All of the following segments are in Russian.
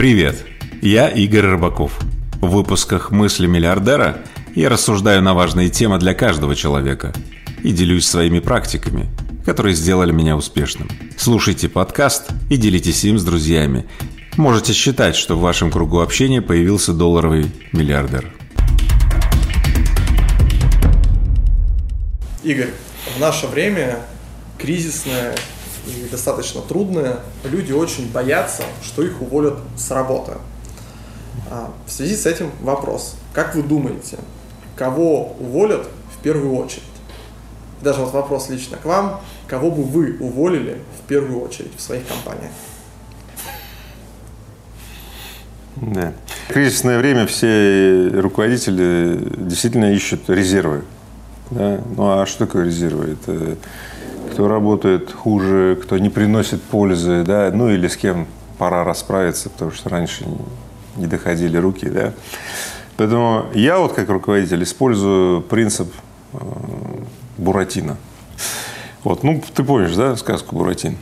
Привет, я Игорь Рыбаков. В выпусках «Мысли миллиардера» я рассуждаю на важные темы для каждого человека и делюсь своими практиками, которые сделали меня успешным. Слушайте подкаст и делитесь им с друзьями. Можете считать, что в вашем кругу общения появился долларовый миллиардер. Игорь, в наше время кризисное и достаточно трудное, люди очень боятся, что их уволят с работы. А, в связи с этим вопрос. Как вы думаете, кого уволят в первую очередь? Даже вот вопрос лично к вам. Кого бы вы уволили в первую очередь в своих компаниях? Да. В кризисное время все руководители действительно ищут резервы. Да? Ну а что такое резервы? Это кто работает хуже, кто не приносит пользы, да, ну или с кем пора расправиться, потому что раньше не доходили руки, да. Поэтому я вот как руководитель использую принцип э, Буратино. Вот, ну, ты помнишь, да, сказку Буратино?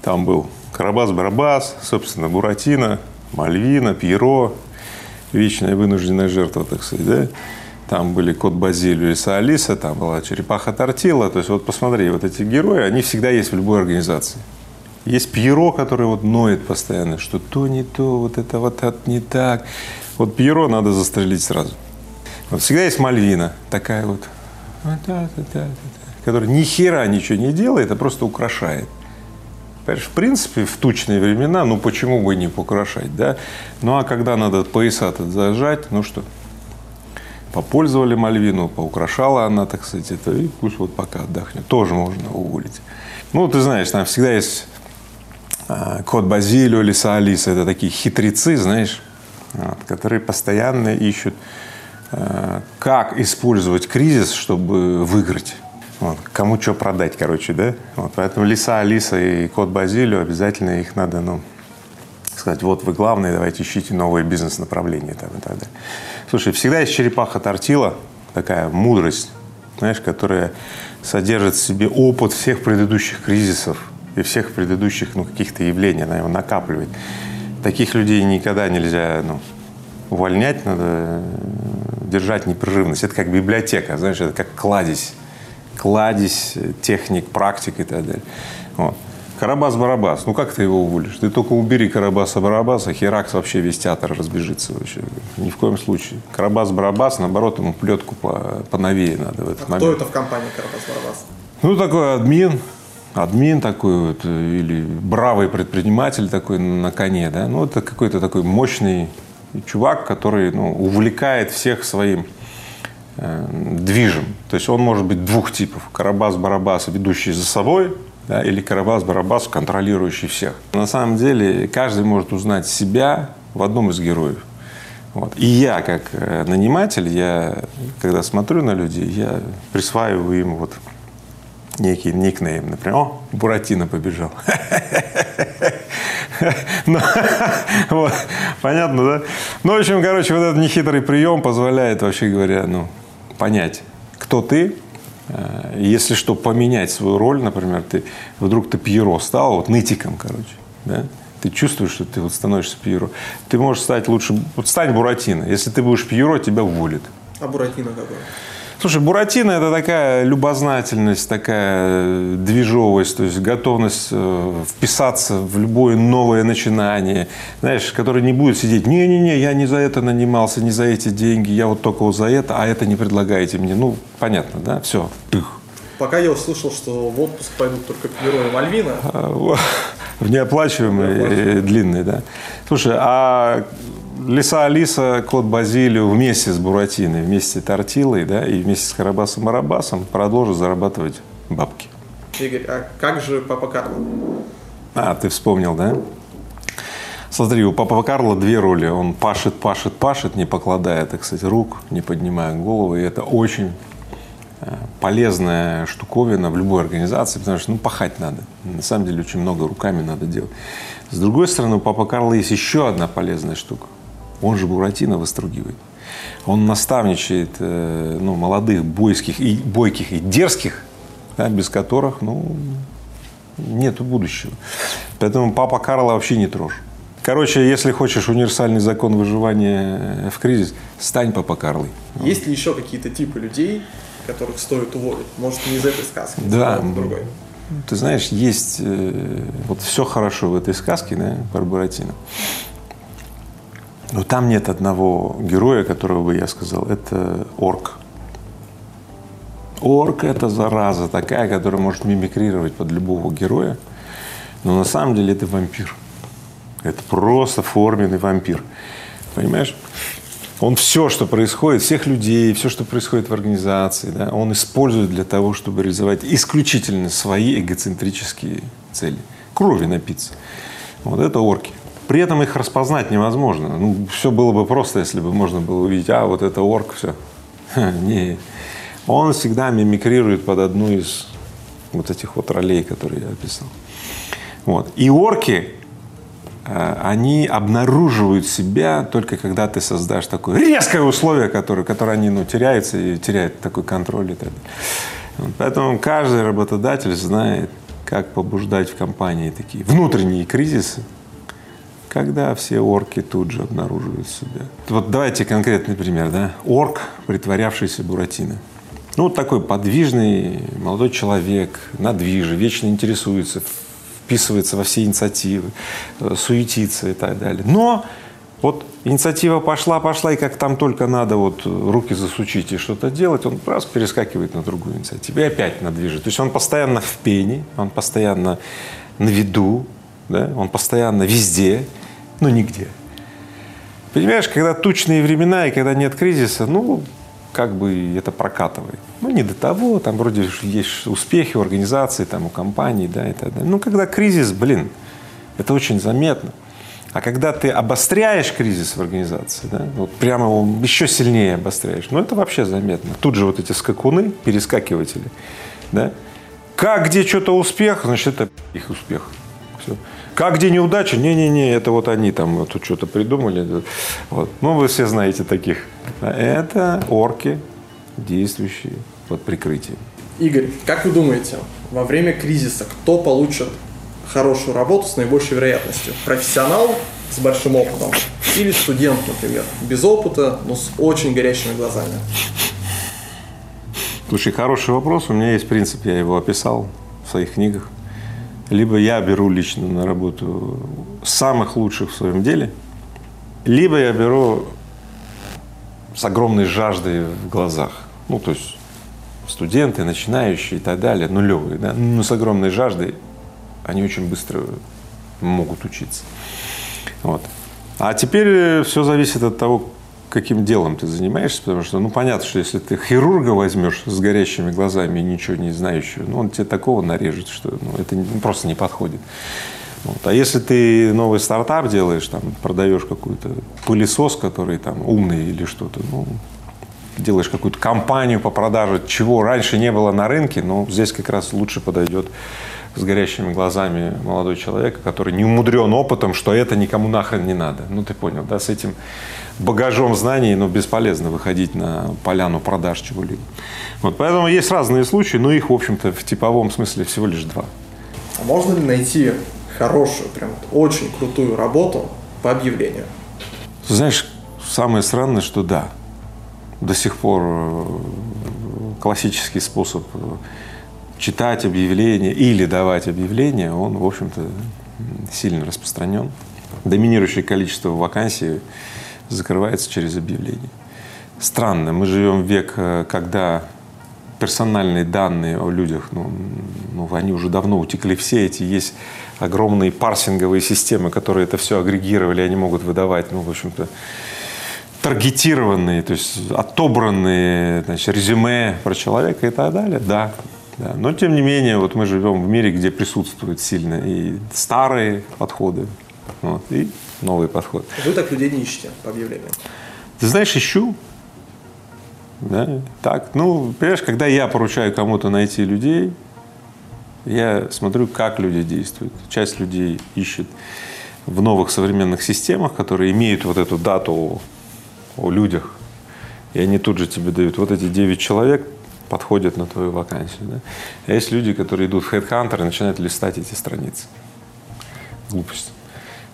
Там был Карабас-Барабас, собственно, Буратино, Мальвина, Пьеро, вечная вынужденная жертва, так сказать, да? Там были кот Базилию и Алиса, там была черепаха Тортила. То есть вот посмотри, вот эти герои, они всегда есть в любой организации. Есть Пьеро, который вот ноет постоянно, что то не то, вот это вот это не так. Вот Пьеро надо застрелить сразу. Вот всегда есть Мальвина, такая вот, вот да, да, да, которая ни хера ничего не делает, а просто украшает. Понимаешь, в принципе, в тучные времена, ну почему бы не украшать, да? Ну а когда надо пояса-то зажать, ну что, попользовали Мальвину, поукрашала она, так сказать, это, и пусть вот пока отдохнет. Тоже можно уволить. Ну, ты знаешь, там всегда есть а, кот Базилио, Лиса Алиса. Это такие хитрецы, знаешь, которые постоянно ищут, а, как использовать кризис, чтобы выиграть. Вот, кому что продать, короче, да? Вот, поэтому Лиса Алиса и кот Базилио обязательно их надо, ну, сказать, вот вы главные, давайте ищите новые бизнес-направления там, и так далее. Слушай, всегда есть черепаха тортила, такая мудрость, знаешь, которая содержит в себе опыт всех предыдущих кризисов и всех предыдущих ну, каких-то явлений, она его накапливает. Таких людей никогда нельзя ну, увольнять, надо э, держать непрерывность. Это как библиотека, знаешь, это как кладезь, кладезь техник, практик и так далее. Вот. Карабас-Барабас, ну как ты его уволишь? Ты только убери Карабаса-Барабаса, Херакс вообще весь театр разбежится вообще. Ни в коем случае. Карабас-Барабас, наоборот, ему плетку по, поновее надо в этот а момент. кто это в компании Карабас-Барабас? Ну, такой админ, админ такой вот, или бравый предприниматель такой на коне, да, ну, это какой-то такой мощный чувак, который, ну, увлекает всех своим э, движем. То есть он может быть двух типов. Карабас-Барабас, ведущий за собой, да, или Карабас-Барабас, контролирующий всех. На самом деле каждый может узнать себя в одном из героев. Вот. И я, как э, наниматель, я, когда смотрю на людей, я присваиваю им вот некий никнейм. Например, о, Буратино побежал. Понятно, да? Ну, в общем, короче, вот этот нехитрый прием позволяет, вообще говоря, ну, понять, кто ты, если что, поменять свою роль, например, ты вдруг ты Пьеро стал, вот нытиком, короче, да? Ты чувствуешь, что ты вот становишься Пьеро. Ты можешь стать лучше, вот стань Буратино. Если ты будешь Пьеро, тебя уволят. А Буратино какой? Слушай, Буратино – это такая любознательность, такая движовость, то есть готовность э, вписаться в любое новое начинание, знаешь, который не будет сидеть, не-не-не, я не за это нанимался, не за эти деньги, я вот только вот за это, а это не предлагаете мне. Ну, понятно, да, все. Пока я услышал, что в отпуск пойдут только Пьеро и Мальвина. А, в неоплачиваемый, длинный, да. Слушай, а Лиса Алиса, кот Базилию вместе с Буратиной, вместе с Тортилой, да, и вместе с Карабасом Марабасом продолжат зарабатывать бабки. Игорь, а как же Папа Карло? А, ты вспомнил, да? Смотри, у Папа Карла две роли. Он пашет, пашет, пашет, не покладая, так сказать, рук, не поднимая головы. И это очень э, полезная штуковина в любой организации, потому что ну, пахать надо. На самом деле очень много руками надо делать. С другой стороны, у Папа Карла есть еще одна полезная штука – он же Буратино выстругивает. Он наставничает э, ну, молодых, бойских и, бойких и дерзких, да, без которых ну, нет будущего. Поэтому папа Карла вообще не трожь. Короче, если хочешь универсальный закон выживания в кризис, стань папа Карлой. Есть ли еще какие-то типы людей, которых стоит уволить? Может, не из этой сказки, Да. а другой? Ты знаешь, есть э, вот все хорошо в этой сказке, да, про Буратино. Но там нет одного героя, которого бы я сказал, это орк. Орк – это зараза такая, которая может мимикрировать под любого героя, но на самом деле это вампир. Это просто форменный вампир. Понимаешь? Он все, что происходит, всех людей, все, что происходит в организации, да, он использует для того, чтобы реализовать исключительно свои эгоцентрические цели. Крови напиться. Вот это орки. При этом их распознать невозможно. Ну, все было бы просто, если бы можно было увидеть, а, вот это орк, все. Не. Он всегда мимикрирует под одну из вот этих вот ролей, которые я описал. Вот. И орки, э, они обнаруживают себя только когда ты создашь такое резкое условие, которое, которое они ну, теряются и теряют такой контроль и так далее. Поэтому каждый работодатель знает, как побуждать в компании такие внутренние кризисы, когда все орки тут же обнаруживают себя. Вот давайте конкретный пример, да? Орк, притворявшийся Буратино. Ну, вот такой подвижный молодой человек, на движе, вечно интересуется, вписывается во все инициативы, э, суетится и так далее. Но вот инициатива пошла, пошла, и как там только надо вот руки засучить и что-то делать, он раз перескакивает на другую инициативу и опять на движе. То есть он постоянно в пене, он постоянно на виду, да? он постоянно везде, но нигде. Понимаешь, когда тучные времена и когда нет кризиса, ну, как бы это прокатывает. Ну, не до того, там вроде есть успехи у организации, там, у компаний, да, и так далее. Ну, когда кризис, блин, это очень заметно. А когда ты обостряешь кризис в организации, да, вот прямо его еще сильнее обостряешь, ну, это вообще заметно. Тут же вот эти скакуны, перескакиватели, да, как где что-то успех, значит, это их успех. Все. Как где неудача? Не-не-не, это вот они там вот тут что-то придумали. Вот. Ну, вы все знаете таких. Это орки, действующие под прикрытием. Игорь, как вы думаете, во время кризиса кто получит хорошую работу с наибольшей вероятностью? Профессионал с большим опытом или студент, например, без опыта, но с очень горящими глазами? Слушай, хороший вопрос. У меня есть принцип, я его описал в своих книгах. Либо я беру лично на работу самых лучших в своем деле, либо я беру с огромной жаждой в глазах. Ну, то есть студенты, начинающие и так далее, нулевые, да, но с огромной жаждой они очень быстро могут учиться. Вот. А теперь все зависит от того, каким делом ты занимаешься, потому что, ну, понятно, что если ты хирурга возьмешь с горящими глазами и ничего не знающего, ну, он тебе такого нарежет, что ну, это просто не подходит. Вот. А если ты новый стартап делаешь, там, продаешь какой-то пылесос, который там умный или что-то, ну, делаешь какую-то компанию по продаже, чего раньше не было на рынке, но здесь как раз лучше подойдет с горящими глазами молодой человек, который не умудрен опытом, что это никому нахрен не надо. Ну, ты понял, да, с этим багажом знаний, но бесполезно выходить на поляну продаж чего-либо. Вот, поэтому есть разные случаи, но их, в общем-то, в типовом смысле всего лишь два. А можно ли найти хорошую, прям очень крутую работу по объявлению? Знаешь, самое странное, что да. До сих пор э, классический способ э, читать объявления или давать объявления, он, в общем-то, сильно распространен. Доминирующее количество вакансий закрывается через объявление. Странно, мы живем в век, э, когда персональные данные о людях, ну, ну, они уже давно утекли все эти, есть огромные парсинговые системы, которые это все агрегировали, они могут выдавать, ну, в общем-то, таргетированные, то есть отобранные значит, резюме про человека и так далее, да, да. Но тем не менее, вот мы живем в мире, где присутствуют сильно и старые подходы, вот, и новые подходы. Вы так людей не ищете по объявлениям? Ты знаешь, ищу. Да, так, ну, понимаешь, когда я поручаю кому-то найти людей, я смотрю, как люди действуют. Часть людей ищет в новых современных системах, которые имеют вот эту дату о, людях, и они тут же тебе дают вот эти 9 человек, подходят на твою вакансию. Да? А есть люди, которые идут в HeadHunter и начинают листать эти страницы. Глупость.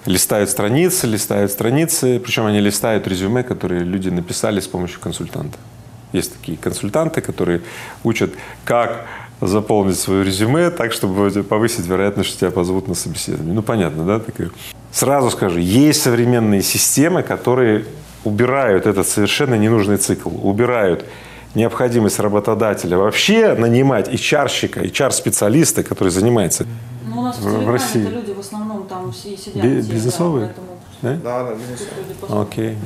листают страницы, листают страницы, причем они листают резюме, которые люди написали с помощью консультанта. Есть такие консультанты, которые учат, как заполнить свое резюме так, чтобы повысить вероятность, что тебя позовут на собеседование. Ну, понятно, да? Такое. Сразу скажу, есть современные системы, которые убирают этот совершенно ненужный цикл, убирают необходимость работодателя вообще нанимать HR-щика, HR-специалиста, который занимается ну, у нас в, в России. люди в основном там все сидят. Би- бизнесовые? Да, да? Да, да, безусловно. Окей.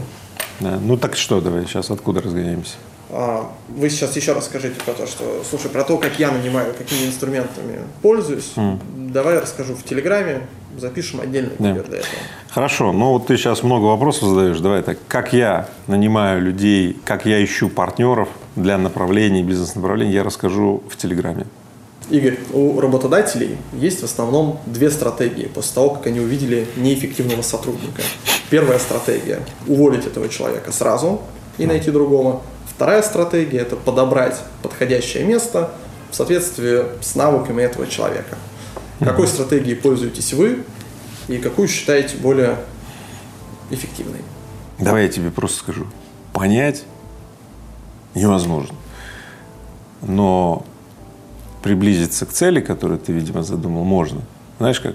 Да. Ну так что, давай сейчас откуда разгоняемся? А, Вы сейчас еще раз скажите про то, что, слушай, про то, как я нанимаю, какими инструментами пользуюсь. Давай я расскажу в Телеграме, запишем отдельный Да. видео для этого. Хорошо, ну вот ты сейчас много вопросов задаешь. Давай так, как я нанимаю людей, как я ищу партнеров для направлений, бизнес-направлений, я расскажу в Телеграме. Игорь, у работодателей есть в основном две стратегии после того, как они увидели неэффективного сотрудника. Первая стратегия – уволить этого человека сразу и найти другого. Вторая стратегия – это подобрать подходящее место в соответствии с навыками этого человека. Какой стратегией пользуетесь вы и какую считаете более эффективной? Давай я тебе просто скажу. Понять невозможно. Но приблизиться к цели, которую ты, видимо, задумал, можно. Знаешь как?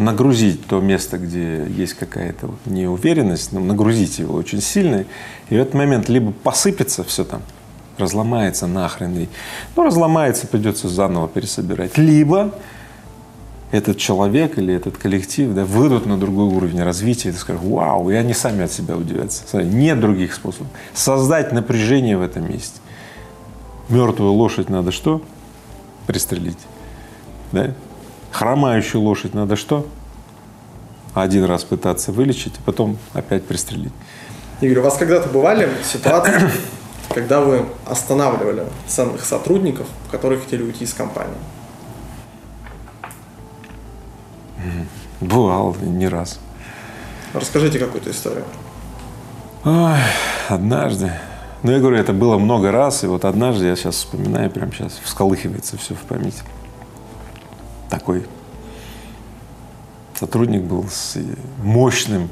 Нагрузить то место, где есть какая-то вот неуверенность, ну, нагрузить его очень сильно, и в этот момент либо посыпется все там, разломается нахрен, и, ну, разломается, придется заново пересобирать, либо этот человек или этот коллектив да, выйдут на другой уровень развития и скажешь, вау, и они сами от себя удивятся. Смотри, Нет других способов. Создать напряжение в этом месте. Мертвую лошадь надо что? Пристрелить. Да? Хромающую лошадь надо что? Один раз пытаться вылечить, а потом опять пристрелить. Игорь, у вас когда-то бывали ситуации, когда вы останавливали ценных сотрудников, которые хотели уйти из компании? Бывал не раз. Расскажите какую-то историю. Ой, однажды. Ну, я говорю, это было много раз, и вот однажды, я сейчас вспоминаю, прямо сейчас всколыхивается все в памяти. Такой сотрудник был с мощным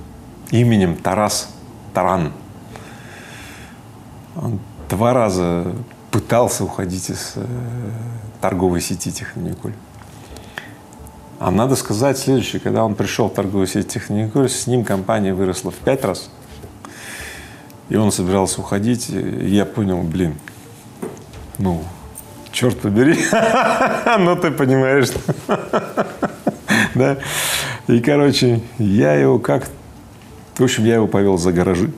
именем Тарас Таран. Он два раза пытался уходить из э, торговой сети Технониколь. А надо сказать следующее, когда он пришел в торговую сеть Техниколь, с ним компания выросла в пять раз. И он собирался уходить, и я понял, блин, ну, черт побери, ну ты понимаешь, да. И, короче, я его как, в общем, я его повел за гаражи.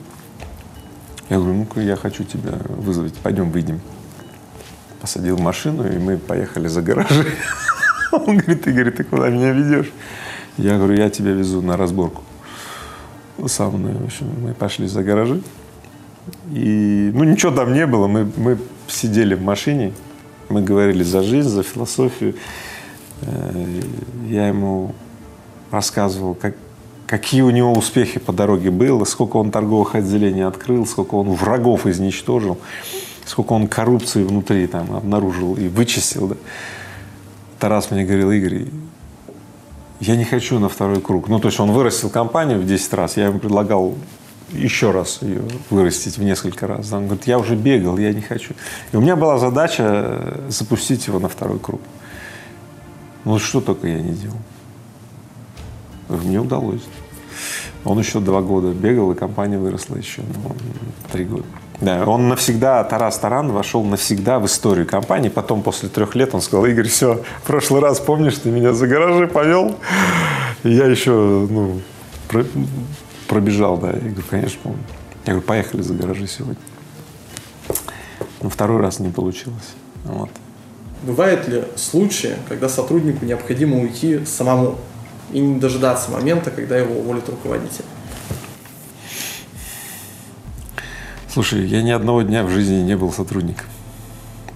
Я говорю, ну-ка, я хочу тебя вызвать, пойдем выйдем. Посадил машину, и мы поехали за гаражи. Он говорит, Игорь, ты куда меня ведешь? Я говорю, я тебя везу на разборку. Со мной, в общем, мы пошли за гаражи. И, ну, ничего там не было. Мы, мы сидели в машине, мы говорили за жизнь, за философию. Э, Я ему рассказывал, как, какие у него успехи по дороге было, сколько он торговых отделений открыл, сколько он врагов изничтожил, сколько он коррупции внутри там обнаружил и вычистил. Да. Тарас мне говорил, Игорь, я не хочу на второй круг. Ну, то есть он вырастил компанию в 10 раз, я ему предлагал еще раз ее вырастить в несколько раз. Он говорит, я уже бегал, я не хочу. И у меня была задача э, запустить его на второй круг. Ну, что только я не делал. Мне удалось. Он еще два года бегал, и компания выросла еще ну, три года. Да, он навсегда, Тарас Таран вошел навсегда в историю компании. Потом, после трех лет, он сказал, Игорь, все, в прошлый раз, помнишь, ты меня за гаражи повел? И я еще, ну, пробежал, да. Я говорю, конечно, помню. Я говорю, поехали за гаражи сегодня. Но второй раз не получилось. Вот. Бывают ли случаи, когда сотруднику необходимо уйти самому и не дожидаться момента, когда его уволит руководитель? Слушай, я ни одного дня в жизни не был сотрудником.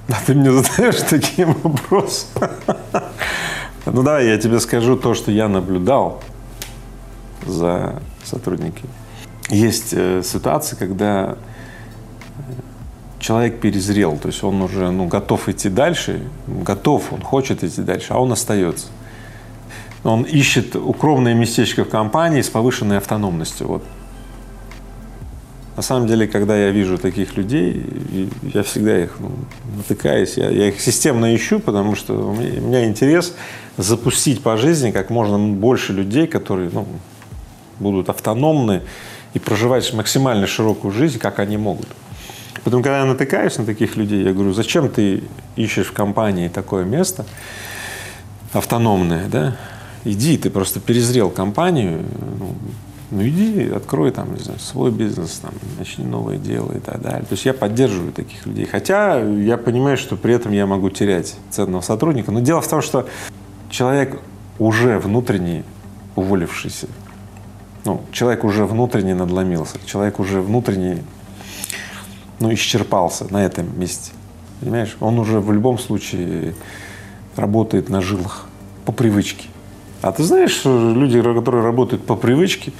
А ты мне задаешь такие вопросы. Ну давай я тебе скажу то, что я наблюдал за сотрудниками. Есть э, ситуации, когда э, человек перезрел, то есть он уже ну, готов идти дальше, готов, он хочет идти дальше, а он остается. Он ищет укромное местечко в компании с повышенной автономностью. Вот. На самом деле, когда я вижу таких людей, я всегда их ну, натыкаюсь, я, я их системно ищу, потому что у меня, у меня интерес запустить по жизни как можно больше людей, которые ну, будут автономны и проживать максимально широкую жизнь, как они могут. Поэтому, когда я натыкаюсь на таких людей, я говорю, зачем ты ищешь в компании такое место автономное, да? Иди, ты просто перезрел компанию, ну, ну иди, открой там, не знаю, свой бизнес, там, начни новое дело и так далее. То есть я поддерживаю таких людей. Хотя я понимаю, что при этом я могу терять ценного сотрудника. Но дело в том, что человек уже внутренне уволившийся, ну, человек уже внутренне надломился, человек уже внутренне ну, исчерпался на этом месте. Понимаешь? Он уже в любом случае работает на жилах по привычке. А ты знаешь, люди, которые работают по привычке,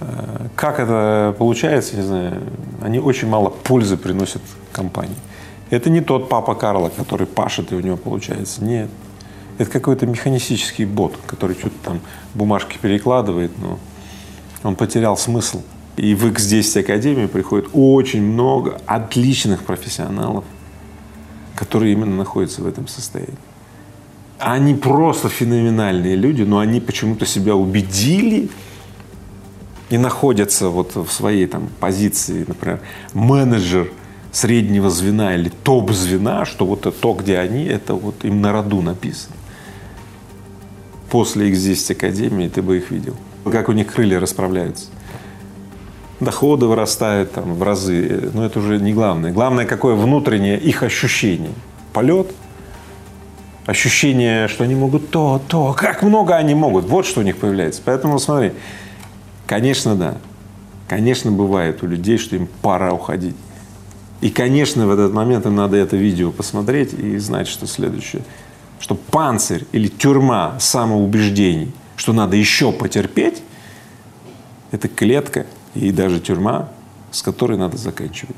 э, как это получается, не знаю, они очень мало пользы приносят компании. Это не тот папа Карла, который пашет, и у него получается. Нет. Это какой-то механистический бот, который что-то там бумажки перекладывает, но он потерял смысл. И в X10 Академии приходит очень много отличных профессионалов, которые именно находятся в этом состоянии. Они просто феноменальные люди, но они почему-то себя убедили и находятся вот в своей там позиции, например, менеджер среднего звена или топ-звена, что вот то, где они, это вот им на роду написано. После X10 Академии ты бы их видел. Как у них крылья расправляются. Доходы вырастают там в разы, но это уже не главное. Главное, какое внутреннее их ощущение. Полет, ощущение, что они могут то, то, как много они могут. Вот что у них появляется. Поэтому смотри, конечно, да. Конечно, бывает у людей, что им пора уходить. И, конечно, в этот момент им надо это видео посмотреть и знать, что следующее. Что панцирь или тюрьма самоубеждений, что надо еще потерпеть, это клетка и даже тюрьма, с которой надо заканчивать.